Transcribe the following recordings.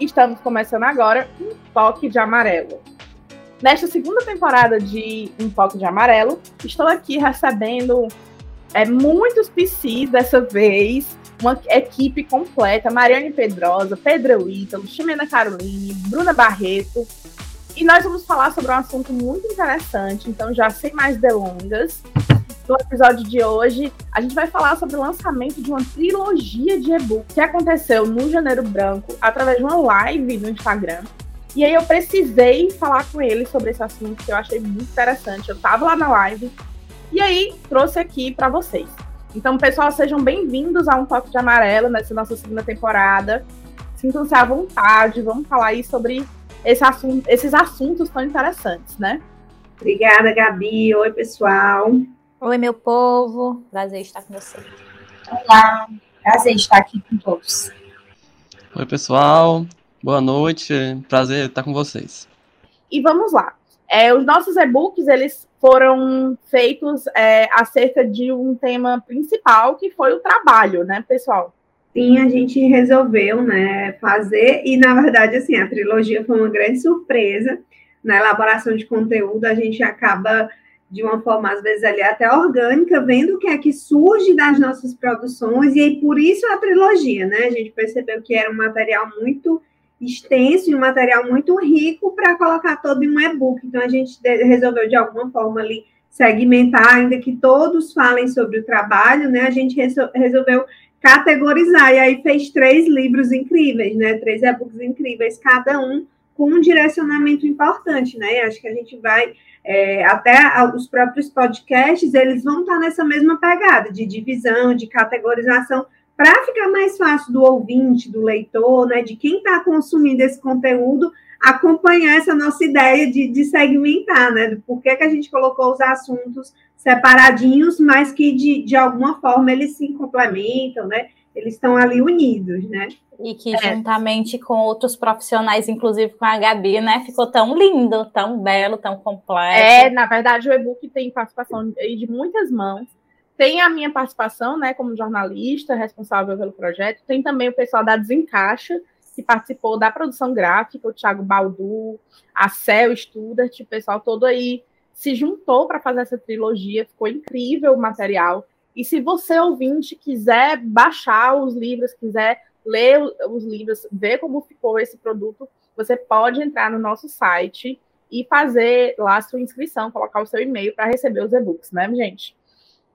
Estamos começando agora um toque de amarelo. Nesta segunda temporada de Um Toque de Amarelo, estou aqui recebendo é, muitos PCs dessa vez, uma equipe completa, Mariane Pedrosa, Pedro Ítalo, Ximena Caroline, Bruna Barreto, e nós vamos falar sobre um assunto muito interessante, então já sem mais delongas. No episódio de hoje, a gente vai falar sobre o lançamento de uma trilogia de e-book que aconteceu no Janeiro Branco, através de uma live no Instagram. E aí eu precisei falar com ele sobre esse assunto que eu achei muito interessante. Eu estava lá na live e aí trouxe aqui para vocês. Então, pessoal, sejam bem-vindos a um toque de amarelo nessa nossa segunda temporada. Sintam-se à vontade, vamos falar aí sobre esse assunto, esses assuntos tão interessantes, né? Obrigada, Gabi. Oi, pessoal. Oi, meu povo. Prazer estar com vocês. Olá. Prazer estar aqui com todos. Oi, pessoal. Boa noite. Prazer estar com vocês. E vamos lá. É, os nossos e-books, eles foram feitos é, acerca de um tema principal, que foi o trabalho, né, pessoal? Sim, a gente resolveu, né, fazer, e na verdade, assim, a trilogia foi uma grande surpresa, na elaboração de conteúdo, a gente acaba, de uma forma, às vezes, ali até orgânica, vendo o que é que surge das nossas produções, e aí, por isso a trilogia, né, a gente percebeu que era um material muito extenso e um material muito rico para colocar todo em um e-book, então a gente resolveu, de alguma forma, ali, segmentar, ainda que todos falem sobre o trabalho, né, a gente resolveu categorizar, e aí fez três livros incríveis, né? Três e-books incríveis, cada um com um direcionamento importante, né? Acho que a gente vai é, até os próprios podcasts, eles vão estar nessa mesma pegada de divisão, de categorização, para ficar mais fácil do ouvinte, do leitor, né? De quem está consumindo esse conteúdo acompanhar essa nossa ideia de, de segmentar, né? Do porquê que a gente colocou os assuntos separadinhos, mas que de, de alguma forma eles se complementam, né? Eles estão ali unidos, né? E que é. juntamente com outros profissionais, inclusive com a Gabi, né? Ficou tão lindo, tão belo, tão completo. É, na verdade, o e-book tem participação de muitas mãos. Tem a minha participação, né, como jornalista responsável pelo projeto. Tem também o pessoal da Desencaixa, que participou da produção gráfica, o Thiago Baldu, a Cel Studart, o pessoal todo aí se juntou para fazer essa trilogia, ficou incrível o material. E se você, ouvinte, quiser baixar os livros, quiser ler os livros, ver como ficou esse produto, você pode entrar no nosso site e fazer lá a sua inscrição, colocar o seu e-mail para receber os e-books, né, gente?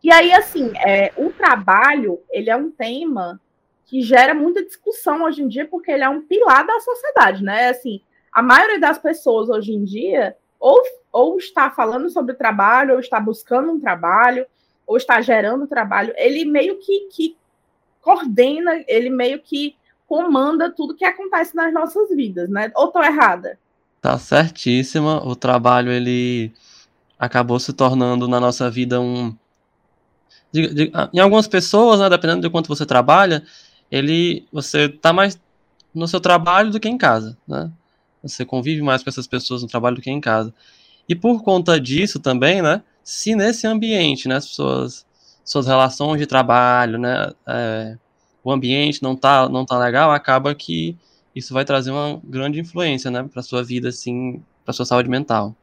E aí, assim, é, o trabalho, ele é um tema que gera muita discussão hoje em dia, porque ele é um pilar da sociedade, né? Assim, a maioria das pessoas hoje em dia ou, ou está falando sobre trabalho, ou está buscando um trabalho, ou está gerando trabalho, ele meio que, que coordena, ele meio que comanda tudo que acontece nas nossas vidas, né? Ou estou errada? Tá certíssima. O trabalho, ele acabou se tornando na nossa vida um. De, de, em algumas pessoas, né, dependendo de quanto você trabalha, ele você tá mais no seu trabalho do que em casa, né? Você convive mais com essas pessoas no trabalho do que em casa. E por conta disso também, né? Se nesse ambiente, né, as pessoas, suas relações de trabalho, né, é, o ambiente não tá, não tá legal, acaba que isso vai trazer uma grande influência, né, para sua vida, assim, para sua saúde mental.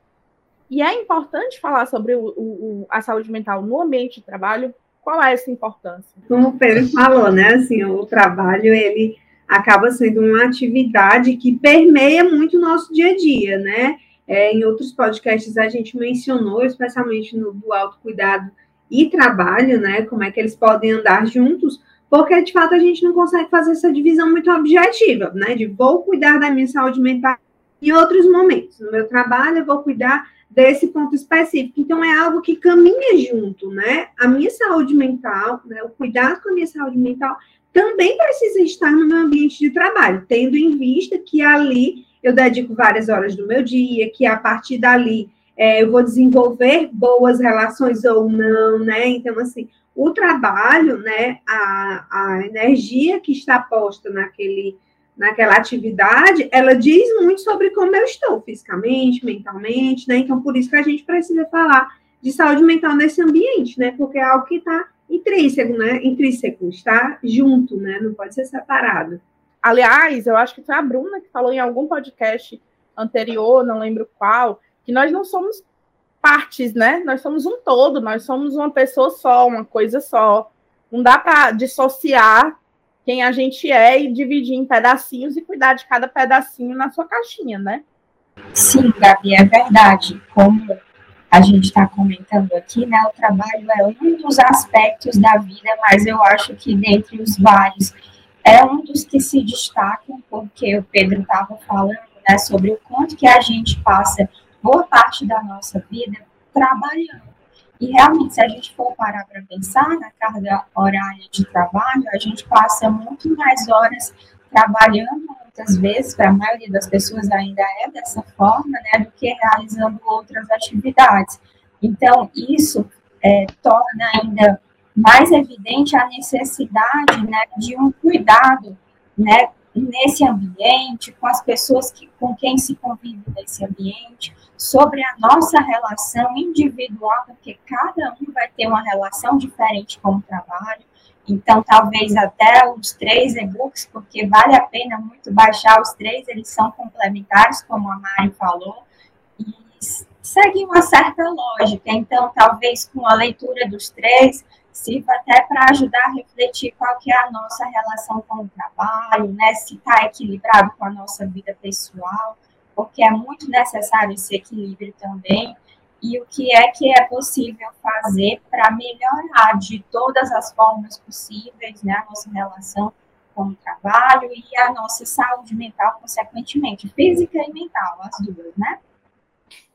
E é importante falar sobre o, o, a saúde mental no ambiente de trabalho. Qual é essa importância? Como o Pedro falou, né, assim, o trabalho ele acaba sendo uma atividade que permeia muito o nosso dia a dia, né? É, em outros podcasts a gente mencionou, especialmente no do autocuidado e trabalho, né? Como é que eles podem andar juntos, porque de fato a gente não consegue fazer essa divisão muito objetiva, né? De vou cuidar da minha saúde mental em outros momentos. No meu trabalho, eu vou cuidar desse ponto específico. Então, é algo que caminha junto, né? A minha saúde mental, né? O cuidado com a minha saúde mental também precisa estar no meu ambiente de trabalho, tendo em vista que ali eu dedico várias horas do meu dia, que a partir dali é, eu vou desenvolver boas relações ou não, né? Então, assim, o trabalho, né, a, a energia que está posta naquele, naquela atividade, ela diz muito sobre como eu estou fisicamente, mentalmente, né? Então, por isso que a gente precisa falar de saúde mental nesse ambiente, né? Porque é algo que está intrínseco, né? Intrínseco, está junto, né? Não pode ser separado. Aliás, eu acho que foi a Bruna que falou em algum podcast anterior, não lembro qual, que nós não somos partes, né? Nós somos um todo, nós somos uma pessoa só, uma coisa só. Não dá para dissociar quem a gente é e dividir em pedacinhos e cuidar de cada pedacinho na sua caixinha, né? Sim, Gabi, é verdade. Como a gente está comentando aqui, né? O trabalho é um dos aspectos da vida, mas eu acho que dentre os vários é um dos que se destacam, porque o Pedro estava falando né, sobre o quanto que a gente passa boa parte da nossa vida trabalhando. E realmente, se a gente for parar para pensar na carga horária de trabalho, a gente passa muito mais horas trabalhando, muitas vezes, para a maioria das pessoas ainda é dessa forma, né, do que realizando outras atividades. Então, isso é, torna ainda mais evidente a necessidade né, de um cuidado né, nesse ambiente, com as pessoas que, com quem se convive nesse ambiente, sobre a nossa relação individual, porque cada um vai ter uma relação diferente com o trabalho. Então, talvez até os três e-books, porque vale a pena muito baixar os três, eles são complementares, como a Mari falou, e seguem uma certa lógica. Então, talvez com a leitura dos três, sirva até para ajudar a refletir qual que é a nossa relação com o trabalho, né? Se está equilibrado com a nossa vida pessoal porque é muito necessário esse equilíbrio também, e o que é que é possível fazer para melhorar de todas as formas possíveis né, a nossa relação com o trabalho e a nossa saúde mental, consequentemente, física e mental, as duas, né?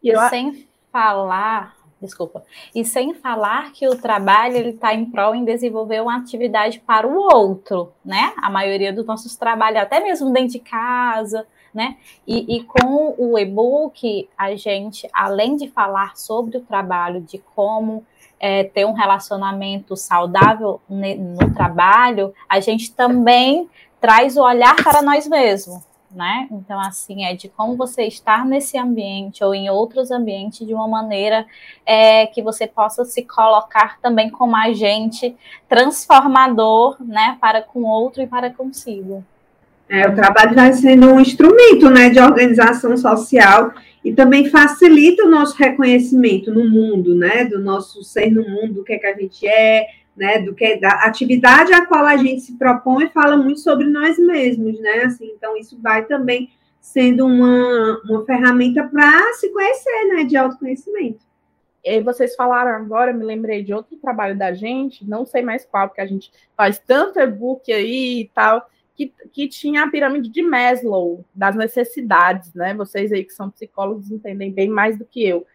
E eu... sem falar, desculpa, e sem falar que o trabalho ele está em prol em desenvolver uma atividade para o outro, né? A maioria dos nossos trabalhos, até mesmo dentro de casa, né? E, e com o e-book, a gente, além de falar sobre o trabalho, de como é, ter um relacionamento saudável no trabalho, a gente também traz o olhar para nós mesmos, né? Então, assim, é de como você estar nesse ambiente ou em outros ambientes de uma maneira é, que você possa se colocar também como agente transformador, né, para com outro e para consigo. É, o trabalho vai sendo um instrumento né, de organização social e também facilita o nosso reconhecimento no mundo, né, do nosso ser no mundo, do que, é que a gente é, né, do que da atividade a qual a gente se propõe fala muito sobre nós mesmos, né, assim, então isso vai também sendo uma, uma ferramenta para se conhecer, né, de autoconhecimento. E vocês falaram agora, me lembrei de outro trabalho da gente, não sei mais qual, porque a gente faz tanto e-book aí e tal, que, que tinha a pirâmide de Maslow, das necessidades, né? Vocês aí que são psicólogos entendem bem mais do que eu.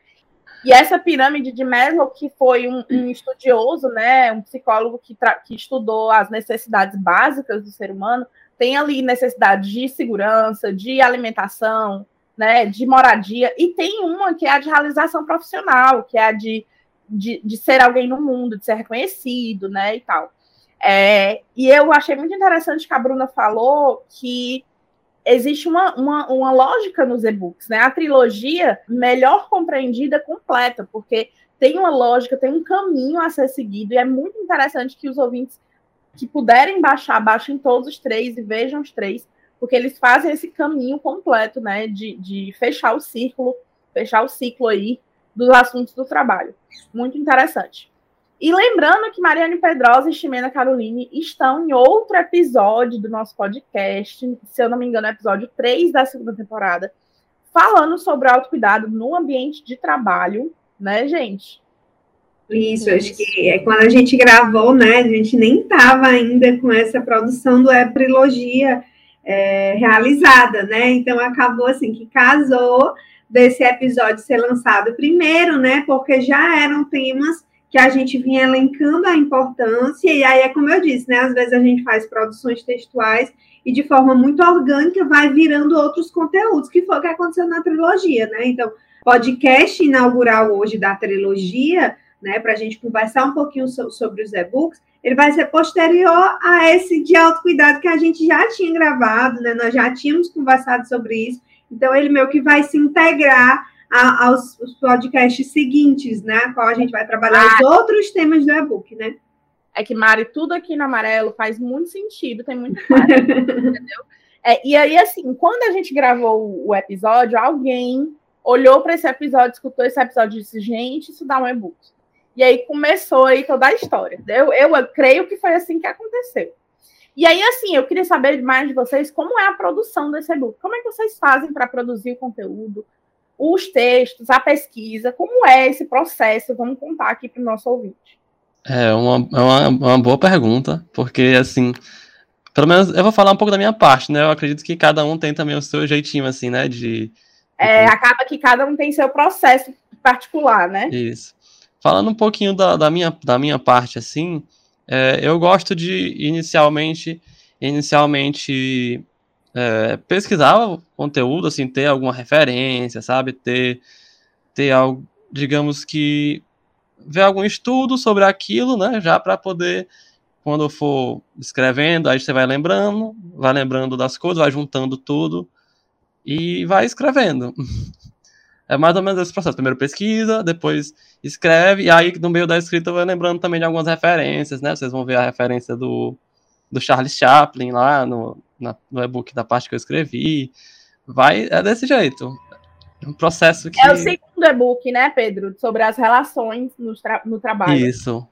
E essa pirâmide de Maslow, que foi um, um estudioso, né, um psicólogo que, que estudou as necessidades básicas do ser humano, tem ali necessidade de segurança, de alimentação, né, de moradia, e tem uma que é a de realização profissional, que é a de, de, de ser alguém no mundo, de ser reconhecido, né, e tal. É, e eu achei muito interessante que a Bruna falou que existe uma, uma, uma lógica nos e-books, né? A trilogia melhor compreendida completa, porque tem uma lógica, tem um caminho a ser seguido, e é muito interessante que os ouvintes que puderem baixar, baixem todos os três e vejam os três, porque eles fazem esse caminho completo, né? De, de fechar o círculo, fechar o ciclo aí dos assuntos do trabalho. Muito interessante. E lembrando que Mariane Pedrosa e Ximena Caroline estão em outro episódio do nosso podcast, se eu não me engano, é episódio 3 da segunda temporada, falando sobre autocuidado no ambiente de trabalho, né, gente? Isso, Isso, acho que é quando a gente gravou, né? A gente nem estava ainda com essa produção do é Trilogia é, realizada, né? Então acabou assim que casou desse episódio ser lançado primeiro, né? Porque já eram temas que a gente vinha elencando a importância, e aí é como eu disse, né? Às vezes a gente faz produções textuais e de forma muito orgânica vai virando outros conteúdos, que foi o que aconteceu na trilogia, né? Então, podcast inaugural hoje da trilogia, né, para a gente conversar um pouquinho so sobre os e-books, ele vai ser posterior a esse de autocuidado que a gente já tinha gravado, né? Nós já tínhamos conversado sobre isso. Então, ele meio que vai se integrar a, aos podcasts seguintes, né? Qual a gente vai trabalhar ah. os outros temas do e-book, né? É que, Mari, tudo aqui no amarelo faz muito sentido, tem muito claro, entendeu? É, e aí, assim, quando a gente gravou o episódio, alguém olhou para esse episódio, escutou esse episódio e disse, gente, isso dá um e-book. E aí começou aí toda a história. Eu, eu, eu creio que foi assim que aconteceu. E aí, assim, eu queria saber mais de vocês como é a produção desse e-book. Como é que vocês fazem para produzir o conteúdo, os textos, a pesquisa? Como é esse processo? Vamos contar aqui para o nosso ouvinte. É uma, é uma, uma boa pergunta, porque, assim, pelo menos eu vou falar um pouco da minha parte, né? Eu acredito que cada um tem também o seu jeitinho, assim, né? De. É, acaba que cada um tem seu processo particular, né? Isso. Falando um pouquinho da, da, minha, da minha parte, assim, é, eu gosto de inicialmente, inicialmente é, pesquisar o conteúdo, assim, ter alguma referência, sabe? Ter, ter algo, digamos que, ver algum estudo sobre aquilo, né? Já para poder, quando for escrevendo, aí você vai lembrando, vai lembrando das coisas, vai juntando tudo e vai escrevendo. É mais ou menos esse processo. Primeiro pesquisa, depois escreve, e aí no meio da escrita vai lembrando também de algumas referências, né? Vocês vão ver a referência do, do Charles Chaplin lá no, na, no e-book da parte que eu escrevi. Vai, é desse jeito. É um processo que. É o segundo e-book, né, Pedro? Sobre as relações no, tra no trabalho. Isso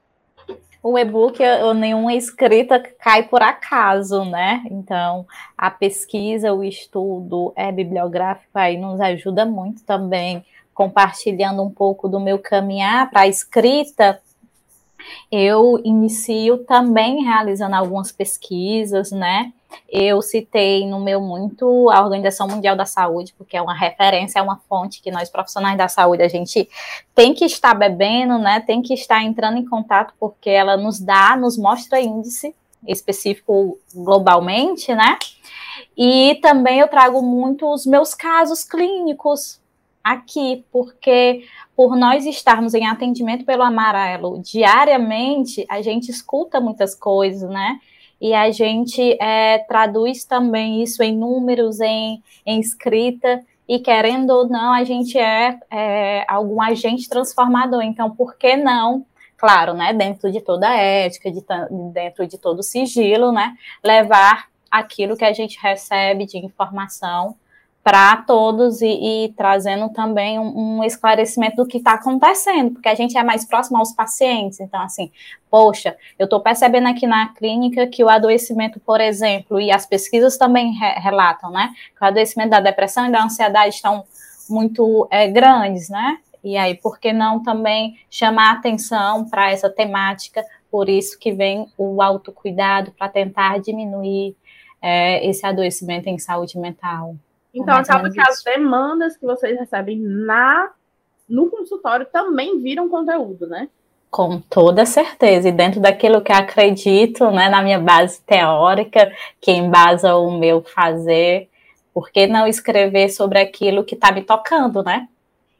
o e-book ou nenhuma escrita cai por acaso, né? Então, a pesquisa, o estudo é bibliográfico aí nos ajuda muito também, compartilhando um pouco do meu caminhar para a escrita. Eu inicio também realizando algumas pesquisas, né? Eu citei no meu muito a Organização Mundial da Saúde, porque é uma referência, é uma fonte que nós profissionais da saúde a gente tem que estar bebendo, né? Tem que estar entrando em contato porque ela nos dá, nos mostra índice específico globalmente, né? E também eu trago muito os meus casos clínicos aqui, porque por nós estarmos em atendimento pelo amarelo diariamente, a gente escuta muitas coisas, né? e a gente é, traduz também isso em números, em, em escrita, e querendo ou não, a gente é, é, algum agente transformador. Então, por que não? Claro, né, dentro de toda a ética, de, dentro de todo o sigilo, né, levar aquilo que a gente recebe de informação para todos e, e, trazendo também um, um esclarecimento do que está acontecendo, porque a gente é mais próximo aos pacientes. Então, assim, poxa, eu estou percebendo aqui na clínica que o adoecimento, por exemplo, e as pesquisas também re relatam, né, que o adoecimento da depressão e da ansiedade estão muito é, grandes, né? E aí, por que não também chamar atenção para essa temática? Por isso que vem o autocuidado para tentar diminuir é, esse adoecimento em saúde mental. Então, acaba que as demandas que vocês recebem na no consultório também viram conteúdo, né? Com toda certeza, e dentro daquilo que acredito, né, na minha base teórica, que embasa o meu fazer, por que não escrever sobre aquilo que está me tocando, né?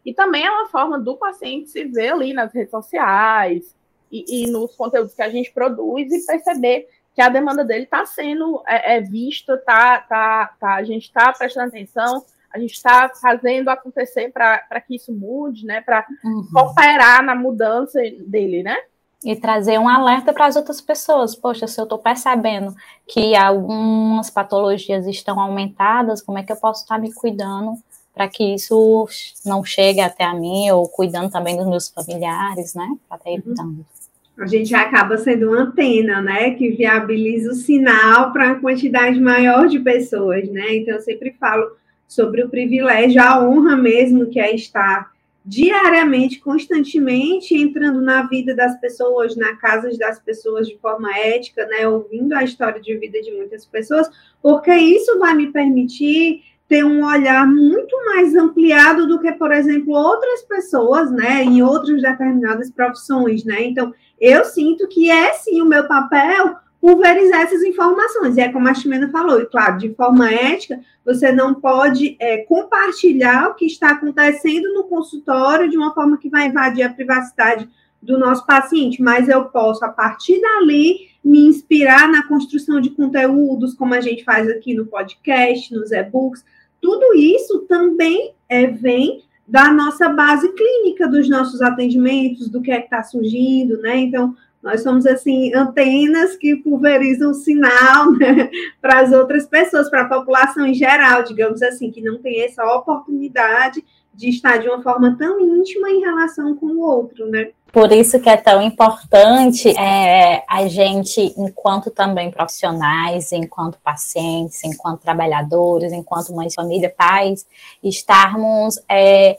E também é uma forma do paciente se ver ali nas redes sociais e, e nos conteúdos que a gente produz e perceber que a demanda dele está sendo é, é, vista, tá, tá, tá, a gente está prestando atenção, a gente está fazendo acontecer para que isso mude, né? Para uhum. cooperar na mudança dele, né? E trazer um alerta para as outras pessoas. Poxa, se eu estou percebendo que algumas patologias estão aumentadas, como é que eu posso estar me cuidando para que isso não chegue até a mim, ou cuidando também dos meus familiares, né? Para estar uhum. evitando. Uhum a gente acaba sendo uma antena, né, que viabiliza o sinal para uma quantidade maior de pessoas, né? Então eu sempre falo sobre o privilégio, a honra mesmo que é estar diariamente, constantemente entrando na vida das pessoas, na casa das pessoas de forma ética, né, ouvindo a história de vida de muitas pessoas, porque isso vai me permitir ter um olhar muito mais ampliado do que, por exemplo, outras pessoas, né, em outras determinadas profissões, né? Então, eu sinto que é sim o meu papel pulverizar essas informações. E é como a Ximena falou, e claro, de forma ética, você não pode é, compartilhar o que está acontecendo no consultório de uma forma que vai invadir a privacidade do nosso paciente, mas eu posso, a partir dali, me inspirar na construção de conteúdos, como a gente faz aqui no podcast, nos e-books, tudo isso também é, vem da nossa base clínica dos nossos atendimentos, do que é que está surgindo, né? Então, Nós somos, assim, antenas que pulverizam sinal né, para as outras pessoas, para a população em geral, digamos assim, que não tem essa oportunidade de estar de uma forma tão íntima em relação com o outro, né? Por isso que é tão importante é, a gente, enquanto também profissionais, enquanto pacientes, enquanto trabalhadores, enquanto mães família, pais, estarmos é,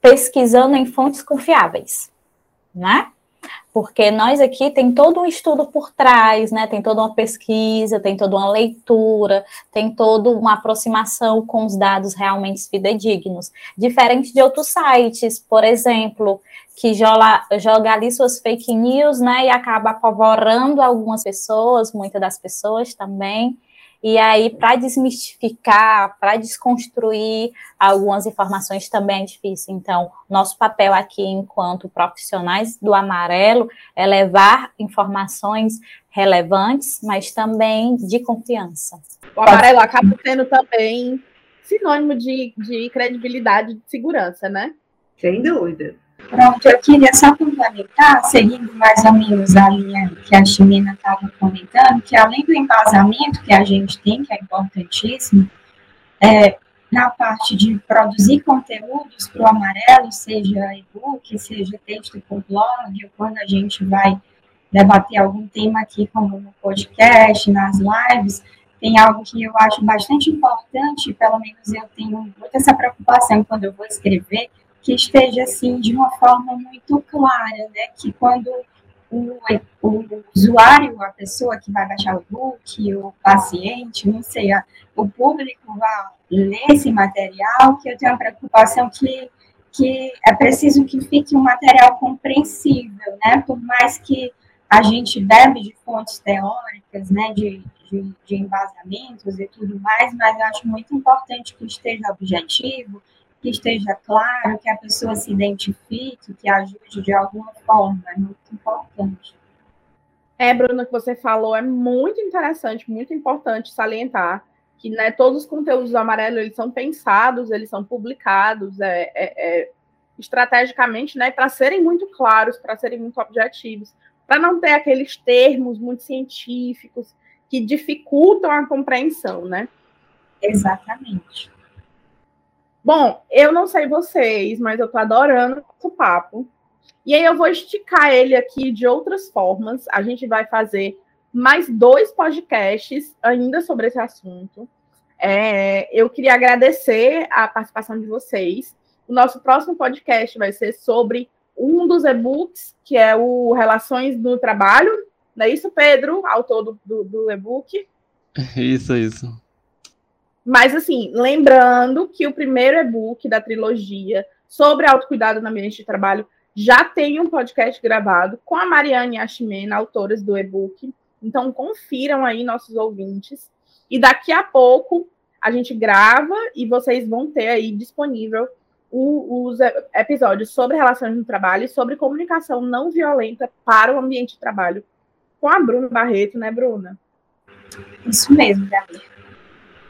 pesquisando em fontes confiáveis, né? Porque nós aqui tem todo um estudo por trás, né? Tem toda uma pesquisa, tem toda uma leitura, tem toda uma aproximação com os dados realmente fidedignos, diferente de outros sites, por exemplo, que joga, joga ali suas fake news, né? E acaba apavorando algumas pessoas, muitas das pessoas também. E aí, para desmistificar, para desconstruir algumas informações também é difícil. Então, nosso papel aqui, enquanto profissionais do amarelo, é levar informações relevantes, mas também de confiança. O amarelo acaba sendo também sinônimo de, de credibilidade e de segurança, né? Sem dúvida. Pronto, eu queria só complementar, seguindo mais ou menos a linha que a Chimena estava comentando, que além do embasamento que a gente tem, que é importantíssimo, é, na parte de produzir conteúdos para o amarelo, seja e-book, seja texto por blog, ou quando a gente vai debater algum tema aqui, como no podcast, nas lives, tem algo que eu acho bastante importante, pelo menos eu tenho muito essa preocupação quando eu vou escrever, que esteja assim de uma forma muito clara, né? Que quando o, o usuário, a pessoa que vai baixar o book, o paciente, não sei, o público vai ler esse material, que eu tenho a preocupação que, que é preciso que fique um material compreensível, né? Por mais que a gente bebe de fontes teóricas, né, de, de, de embasamentos e tudo mais, mas acho muito importante que esteja objetivo, que esteja claro, que a pessoa se identifique, que ajude de alguma forma, é muito importante. É, Bruna, o que você falou é muito interessante, muito importante salientar que né, todos os conteúdos do Amarelo eles são pensados, eles são publicados é, é, é estrategicamente né, para serem muito claros, para serem muito objetivos, para não ter aqueles termos muito científicos que dificultam a compreensão, né? Exatamente. Bom, eu não sei vocês, mas eu tô adorando o papo. E aí eu vou esticar ele aqui de outras formas. A gente vai fazer mais dois podcasts ainda sobre esse assunto. É, eu queria agradecer a participação de vocês. O nosso próximo podcast vai ser sobre um dos e-books, que é o Relações no Trabalho. Não é isso, Pedro, autor do, do, do e-book? Isso, isso. Mas, assim, lembrando que o primeiro e-book da trilogia sobre autocuidado no ambiente de trabalho já tem um podcast gravado com a Mariane a Ximena, autoras do e-book. Então, confiram aí nossos ouvintes. E daqui a pouco a gente grava e vocês vão ter aí disponível o, os episódios sobre relações no trabalho e sobre comunicação não violenta para o ambiente de trabalho com a Bruna Barreto, né, Bruna? Isso mesmo, Gabi.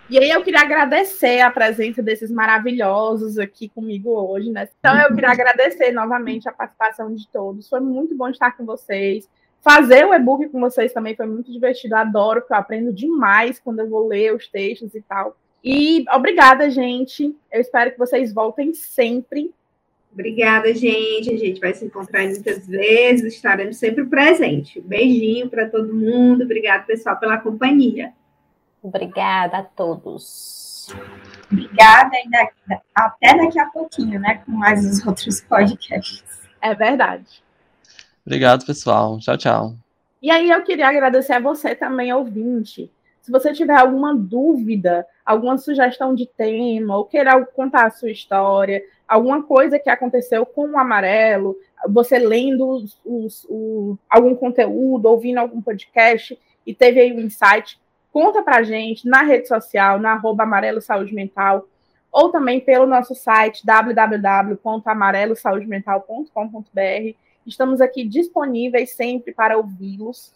E aí eu queria agradecer a presença desses maravilhosos aqui comigo hoje, né? Então eu queria agradecer novamente a participação de todos. Foi muito bom estar com vocês. Fazer o e-book com vocês também foi muito divertido. Adoro, porque eu aprendo demais quando eu vou ler os textos e tal. E obrigada, gente. Eu espero que vocês voltem sempre. Obrigada, gente. A gente vai se encontrar muitas vezes. Estaremos sempre presentes. beijinho para todo mundo. Obrigada, pessoal, pela companhia. Obrigada a todos. Obrigada e até daqui a pouquinho, né? Com mais os outros podcasts. É verdade. Obrigado, pessoal. Tchau, tchau. E aí eu queria agradecer a você também, ouvinte. Se você tiver alguma dúvida, alguma sugestão de tema, ou queira contar a sua história, alguma coisa que aconteceu com o amarelo, você lendo os, os, o, algum conteúdo, ouvindo algum podcast e teve aí um insight, conta para gente na rede social, na arroba Amarelo Saúde Mental, ou também pelo nosso site www.amarelosaudemental.com.br. Estamos aqui disponíveis sempre para ouvi-los.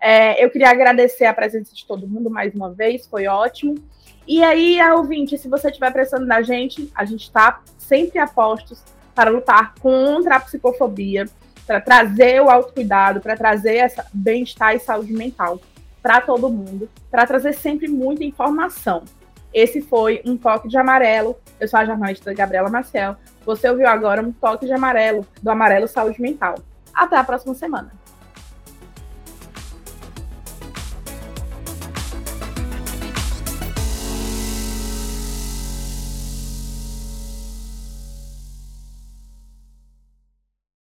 É, eu queria agradecer a presença de todo mundo mais uma vez, foi ótimo. E aí, ouvinte, se você estiver prestando na gente, a gente está sempre a postos para lutar contra a psicofobia. para trazer o autocuidado, para trazer essa bem-estar e saúde mental para todo mundo, para trazer sempre muita informação. Esse foi um toque de amarelo. Eu sou a jornalista Gabriela Marcel. Você ouviu agora um toque de amarelo do Amarelo Saúde Mental. Até a próxima semana.